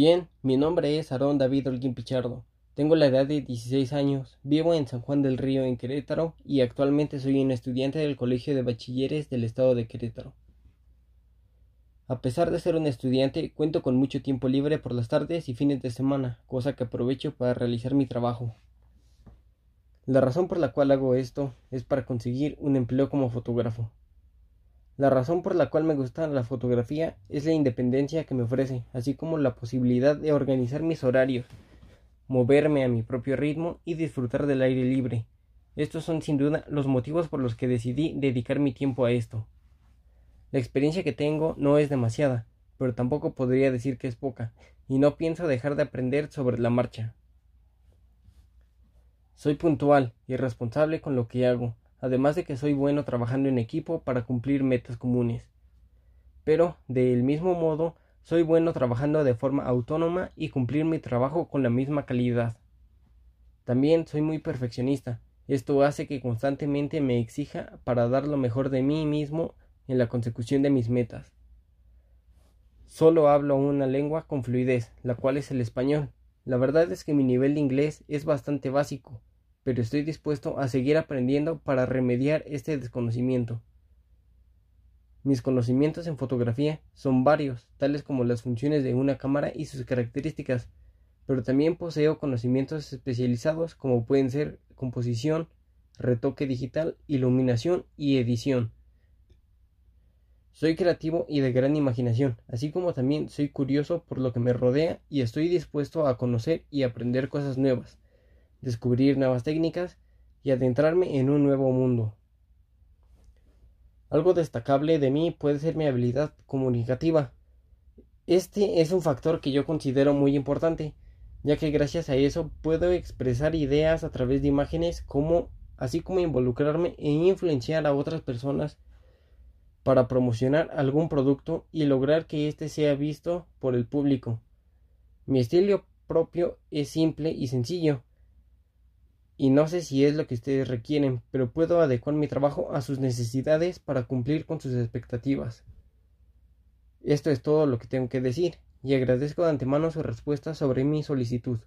Bien, mi nombre es Aarón David Holguín Pichardo. Tengo la edad de 16 años, vivo en San Juan del Río, en Querétaro, y actualmente soy un estudiante del Colegio de Bachilleres del Estado de Querétaro. A pesar de ser un estudiante, cuento con mucho tiempo libre por las tardes y fines de semana, cosa que aprovecho para realizar mi trabajo. La razón por la cual hago esto es para conseguir un empleo como fotógrafo. La razón por la cual me gusta la fotografía es la independencia que me ofrece, así como la posibilidad de organizar mis horarios, moverme a mi propio ritmo y disfrutar del aire libre. Estos son sin duda los motivos por los que decidí dedicar mi tiempo a esto. La experiencia que tengo no es demasiada, pero tampoco podría decir que es poca, y no pienso dejar de aprender sobre la marcha. Soy puntual y responsable con lo que hago, además de que soy bueno trabajando en equipo para cumplir metas comunes. Pero, del mismo modo, soy bueno trabajando de forma autónoma y cumplir mi trabajo con la misma calidad. También soy muy perfeccionista. Esto hace que constantemente me exija para dar lo mejor de mí mismo en la consecución de mis metas. Solo hablo una lengua con fluidez, la cual es el español. La verdad es que mi nivel de inglés es bastante básico, pero estoy dispuesto a seguir aprendiendo para remediar este desconocimiento. Mis conocimientos en fotografía son varios, tales como las funciones de una cámara y sus características, pero también poseo conocimientos especializados como pueden ser composición, retoque digital, iluminación y edición. Soy creativo y de gran imaginación, así como también soy curioso por lo que me rodea y estoy dispuesto a conocer y aprender cosas nuevas, descubrir nuevas técnicas y adentrarme en un nuevo mundo. Algo destacable de mí puede ser mi habilidad comunicativa. Este es un factor que yo considero muy importante, ya que gracias a eso puedo expresar ideas a través de imágenes como así como involucrarme e influenciar a otras personas para promocionar algún producto y lograr que éste sea visto por el público. Mi estilo propio es simple y sencillo, y no sé si es lo que ustedes requieren, pero puedo adecuar mi trabajo a sus necesidades para cumplir con sus expectativas. Esto es todo lo que tengo que decir, y agradezco de antemano su respuesta sobre mi solicitud.